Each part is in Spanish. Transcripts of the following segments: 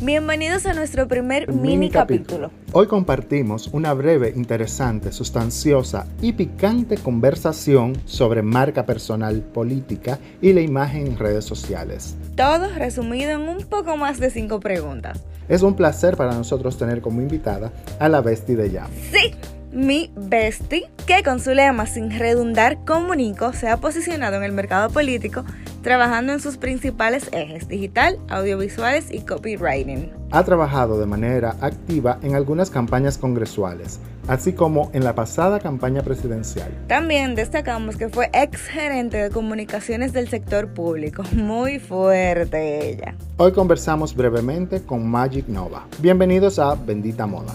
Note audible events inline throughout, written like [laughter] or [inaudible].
Bienvenidos a nuestro primer mini, capítulo. Hoy compartimos una breve, interesante, sustanciosa y picante conversación sobre marca personal política y la imagen en redes sociales. Todo resumido en un poco más de cinco preguntas. Es un placer para nosotros tener como invitada a la bestie de Jam. Sí, mi bestie, que con su lema sin redundar comunico, se ha posicionado en el mercado político trabajando en sus principales ejes, digital, audiovisuales y copywriting. Ha trabajado de manera activa en algunas campañas congresuales, así como en la pasada campaña presidencial. También destacamos que fue ex gerente de comunicaciones del sector público. Muy fuerte ella. Hoy conversamos brevemente con Magic Nova. Bienvenidos a Bendita Moda.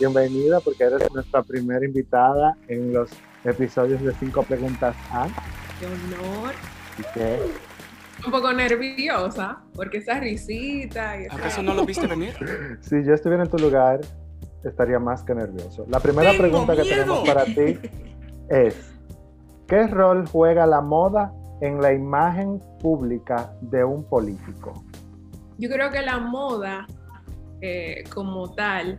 Bienvenida porque eres nuestra primera invitada en los episodios de Cinco Preguntas A. ¡Qué honor! ¿Y qué? Un poco nerviosa porque esa risita y ¿Acaso no lo viste venir? [laughs] si yo estuviera en tu lugar, estaría más que nervioso. La primera pregunta que tenemos para ti es, ¿qué rol juega la moda en la imagen pública de un político? Yo creo que la moda eh, como tal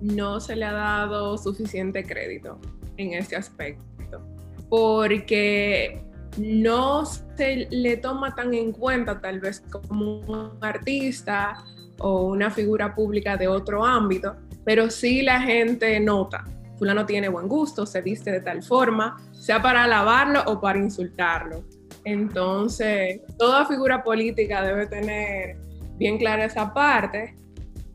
no se le ha dado suficiente crédito en este aspecto, porque no se le toma tan en cuenta tal vez como un artista o una figura pública de otro ámbito, pero sí la gente nota, fulano tiene buen gusto, se viste de tal forma, sea para alabarlo o para insultarlo. Entonces, toda figura política debe tener bien clara esa parte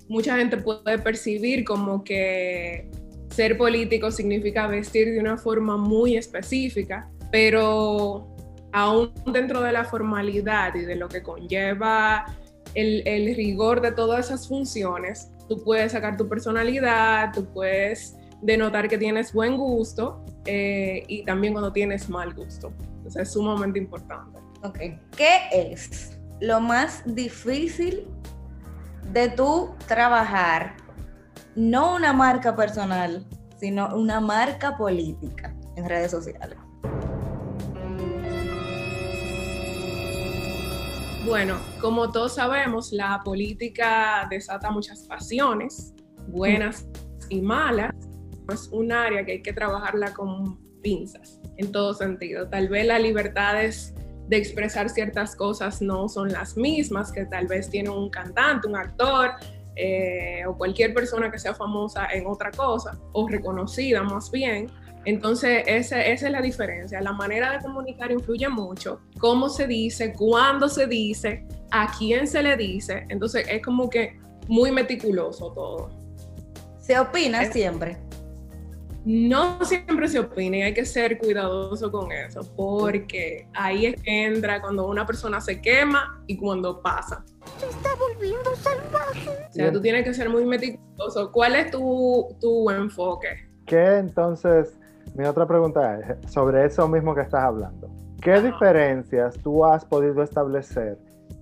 mucha gente puede percibir como que ser político significa vestir de una forma muy específica, pero aún dentro de la formalidad y de lo que conlleva el, rigor de todas esas funciones, tú puedes sacar tu personalidad, tú puedes denotar que tienes buen gusto eh, y también cuando tienes mal gusto. Entonces es sumamente importante. Ok. ¿Qué es lo más difícil de tú trabajar no una marca personal, sino una marca política en redes sociales? Bueno, como todos sabemos, la política desata muchas pasiones, buenas y malas. Es un área que hay que trabajarla con pinzas, en todo sentido. Tal vez las libertades de expresar ciertas cosas no son las mismas que tal vez tiene un cantante, un actor eh, o cualquier persona que sea famosa en otra cosa o reconocida más bien. Entonces, esa, esa, es la diferencia. La manera de comunicar influye mucho. Cómo se dice, cuándo se dice, a quién se le dice. Entonces, es como que muy meticuloso todo. ¿Se opina siempre? No siempre se opina y hay que ser cuidadoso con eso, porque ahí es que entra cuando una persona se quema y cuando pasa. Se está volviendo salvaje. O sea, tú tienes que ser muy meticuloso. ¿Cuál es tu, tu enfoque? ¿Qué entonces, mi otra pregunta es sobre eso mismo que estás hablando. ¿Qué diferencias tú has podido establecer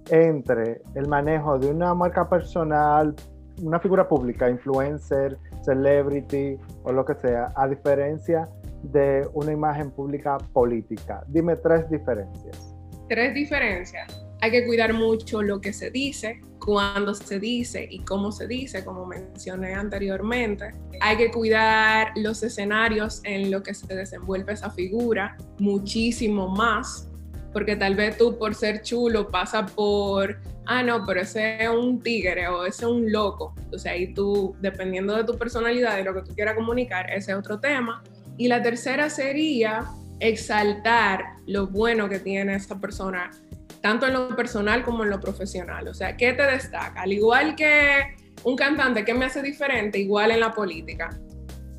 entre el manejo de una marca personal, una figura pública, influencer, celebrity o lo que sea, a diferencia de una imagen pública política? Dime tres diferencias. Tres diferencias. Hay que cuidar mucho lo que se dice, cuándo se dice y cómo se dice, como mencioné anteriormente. Hay que cuidar los escenarios en los que se desenvuelve esa figura muchísimo más, porque tal vez tú por ser chulo pasa por ah, no, pero ese es un tigre o ese es un loco. Entonces ahí tú, dependiendo de tu personalidad y lo que tú quieras comunicar, ese es otro tema. Y la tercera sería exaltar lo bueno que tiene esa persona, tanto en lo personal como en lo profesional. O sea, ¿qué te destaca? Al igual que un cantante, ¿qué me hace diferente? Igual en la política.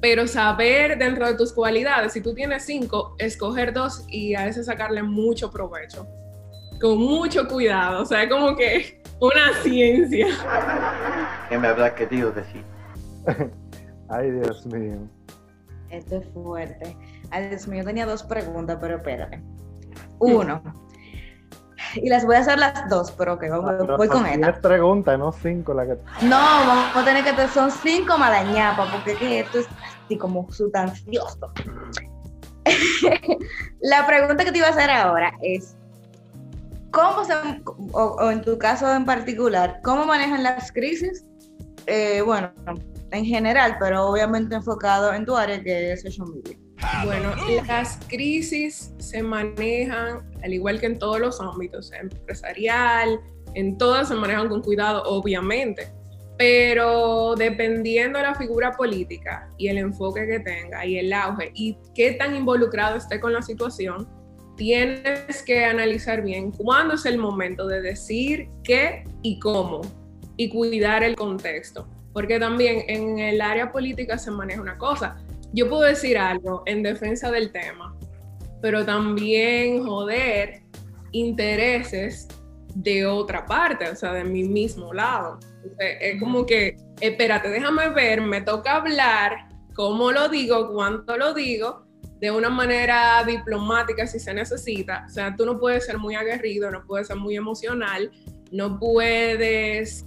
Pero saber dentro de tus cualidades, si tú tienes cinco, escoger dos y a veces sacarle mucho provecho. Con mucho cuidado. O sea, es como que una ciencia. ¿Qué me habrá querido decir? [laughs] Ay, Dios mío. Esto es fuerte. Ay, Dios mío, yo tenía dos preguntas, pero espérate. Uno. Y las voy a hacer las dos, pero ok, voy, Pero voy con esta. preguntas, no cinco la que. No, vamos a tener que te son cinco malañapas, porque es que esto es así como sustancioso. [laughs] la pregunta que te iba a hacer ahora es, ¿cómo se, o, o en tu caso en particular, cómo manejan las crisis? Eh, bueno, en general, pero obviamente enfocado en tu área que es social media. Bueno, las crisis se manejan, al igual que en todos los ámbitos, empresarial, en todas se manejan con cuidado, obviamente, pero dependiendo de la figura política y el enfoque que tenga y el auge y qué tan involucrado esté con la situación, tienes que analizar bien cuándo es el momento de decir qué y cómo y cuidar el contexto, porque también en el área política se maneja una cosa yo puedo decir algo en defensa del tema, pero también joder intereses de otra parte, o sea, de mi mismo lado. Entonces, es como que, espérate, déjame ver, me toca hablar, cómo lo digo, cuánto lo digo, de una manera diplomática si se necesita. O sea, tú no puedes ser muy aguerrido, no puedes ser muy emocional, no puedes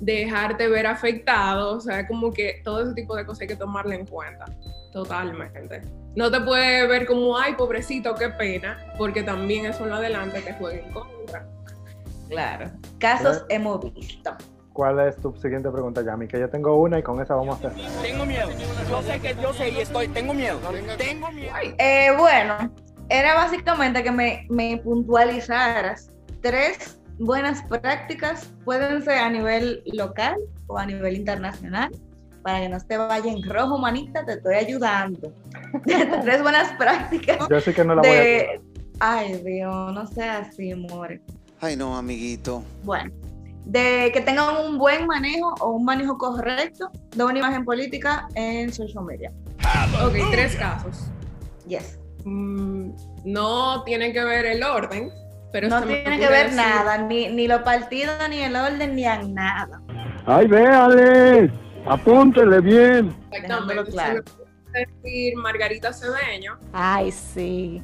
dejarte ver afectado, o sea, como que todo ese tipo de cosas hay que tomarle en cuenta, totalmente. No te puedes ver como, ay, pobrecito, qué pena, porque también eso en lo adelante te juega en contra. Claro. Casos hemos visto. ¿Cuál es tu siguiente pregunta, Yami? Que yo tengo una y con esa vamos a hacer. Tengo miedo. Yo sé que yo sé y estoy. Tengo miedo. Tengo miedo. Eh, bueno, era básicamente que me, me puntualizaras tres buenas prácticas, pueden ser a nivel local o a nivel internacional, para que no te vaya en rojo, manita, te estoy ayudando. [laughs] tres buenas prácticas. Yo sí que no la voy a de... Ay, Dios, no sea así, amor. Ay, no, amiguito. Bueno, de que tengan un buen manejo o un manejo correcto de una imagen política en social media. Ok, tres casos. Yes. Mm, no tiene que ver el orden, pero No tiene que ver decir- nada, ni, ni los partidos, ni el orden, ni a nada. Ay, véale, apúntele bien. Exactamente. claro. Decir Margarita Cedeño, Ay, sí.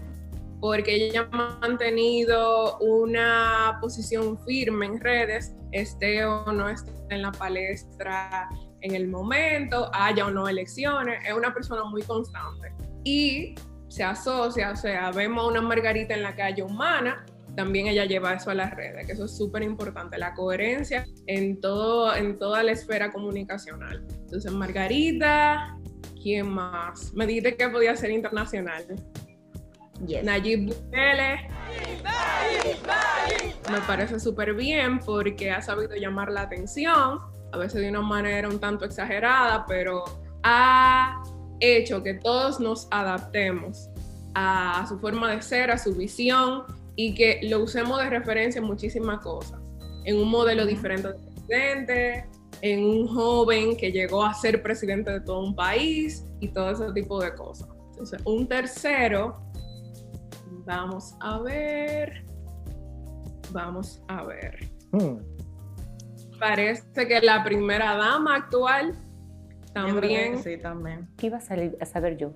Porque ella ha mantenido una posición firme en redes, esté o no esté en la palestra en el momento, haya o no elecciones, es una persona muy constante. Y se asocia, o sea, vemos una Margarita en la calle humana, también ella lleva eso a las redes, que eso es súper importante, la coherencia en, todo, en toda la esfera comunicacional. Entonces, Margarita, ¿quién más? Me dijiste que podía ser internacional. Yes. Nayib Bukele. Me parece súper bien porque ha sabido llamar la atención, a veces de una manera un tanto exagerada, pero ha hecho que todos nos adaptemos a su forma de ser, a su visión y que lo usemos de referencia en muchísimas cosas. En un modelo diferente de presidente, en un joven que llegó a ser presidente de todo un país y todo ese tipo de cosas. Entonces, un tercero Vamos a ver. Vamos a ver. Hmm. Parece que la primera dama actual también. Sí, también. ¿Qué iba a, salir, a saber yo?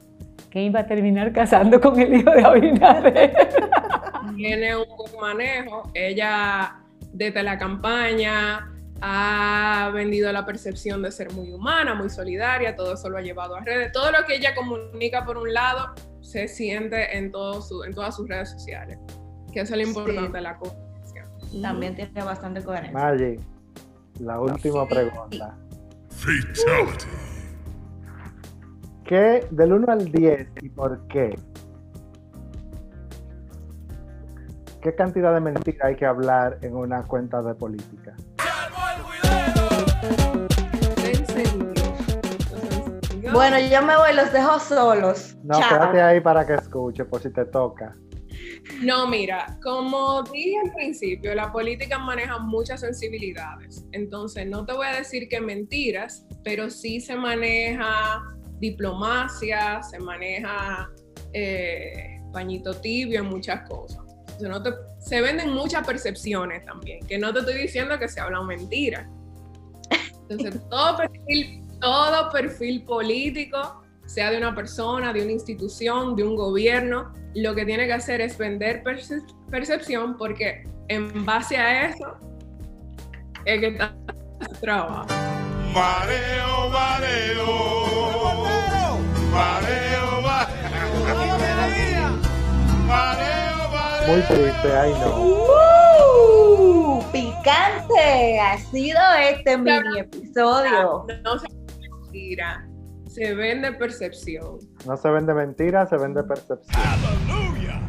Que iba a terminar casando con el hijo de Abinader. [laughs] tiene un buen manejo. Ella, desde la campaña, ha vendido la percepción de ser muy humana, muy solidaria, todo eso lo ha llevado a redes. Todo lo que ella comunica por un lado se siente en, todo su, en todas sus redes sociales, que eso es lo importante de la comunicación. También tiene bastante coherencia. Maggi, la última Sí. pregunta. Fatality. ¿Qué del 1 al 10 y por qué? ¿qué cantidad de mentira hay que hablar en una cuenta de política? En serio. Bueno, yo me voy, los dejo solos. No, Chao. quédate ahí para que escuche, por si te toca. No, mira, como dije al principio, la política maneja muchas sensibilidades. Entonces, no te voy a decir que mentiras, pero sí se maneja diplomacia, se maneja eh, pañito tibio en muchas cosas. Entonces, no te- se venden muchas percepciones también, que no te estoy diciendo que se hablan mentiras. Entonces, [laughs] todo perfil, todo perfil político, sea de una persona, de una institución, de un gobierno, lo que tiene que hacer es vender perce- percepción porque en base a eso es que está su trabajo. Mareo, mareo. Mareo, mareo. Mareo, mareo. Muy triste, ay no. ¡Uh! picante ha sido este mini episodio. No se mentira, se vende percepción. No se vende mentira, se vende percepción.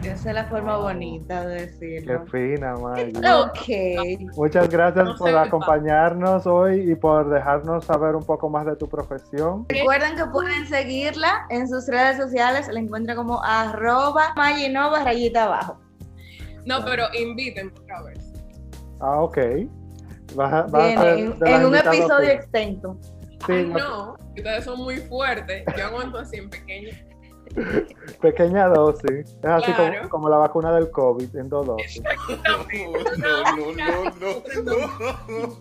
Esa es la forma bonita de Qué decirlo. fina, Maggie. Ok. Muchas gracias No por acompañarnos hoy y por dejarnos saber un poco más de tu profesión. Recuerden que pueden seguirla en sus redes sociales. La encuentran como arroba Maginova rayita abajo. No, pero inviten otra vez. Ah, ok. A- en, en un episodio extenso. Sí, Ay, no- ustedes son muy fuertes. Yo aguanto así en pequeño. pequeña dosis. Es así como, Claro. como la vacuna del COVID en dos dosis. No, no, no, no, no.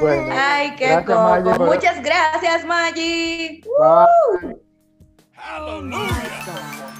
Bueno, Ay, qué Gracias, Maggie, coco. por- Muchas gracias, Maggie. bye. Hallelujah.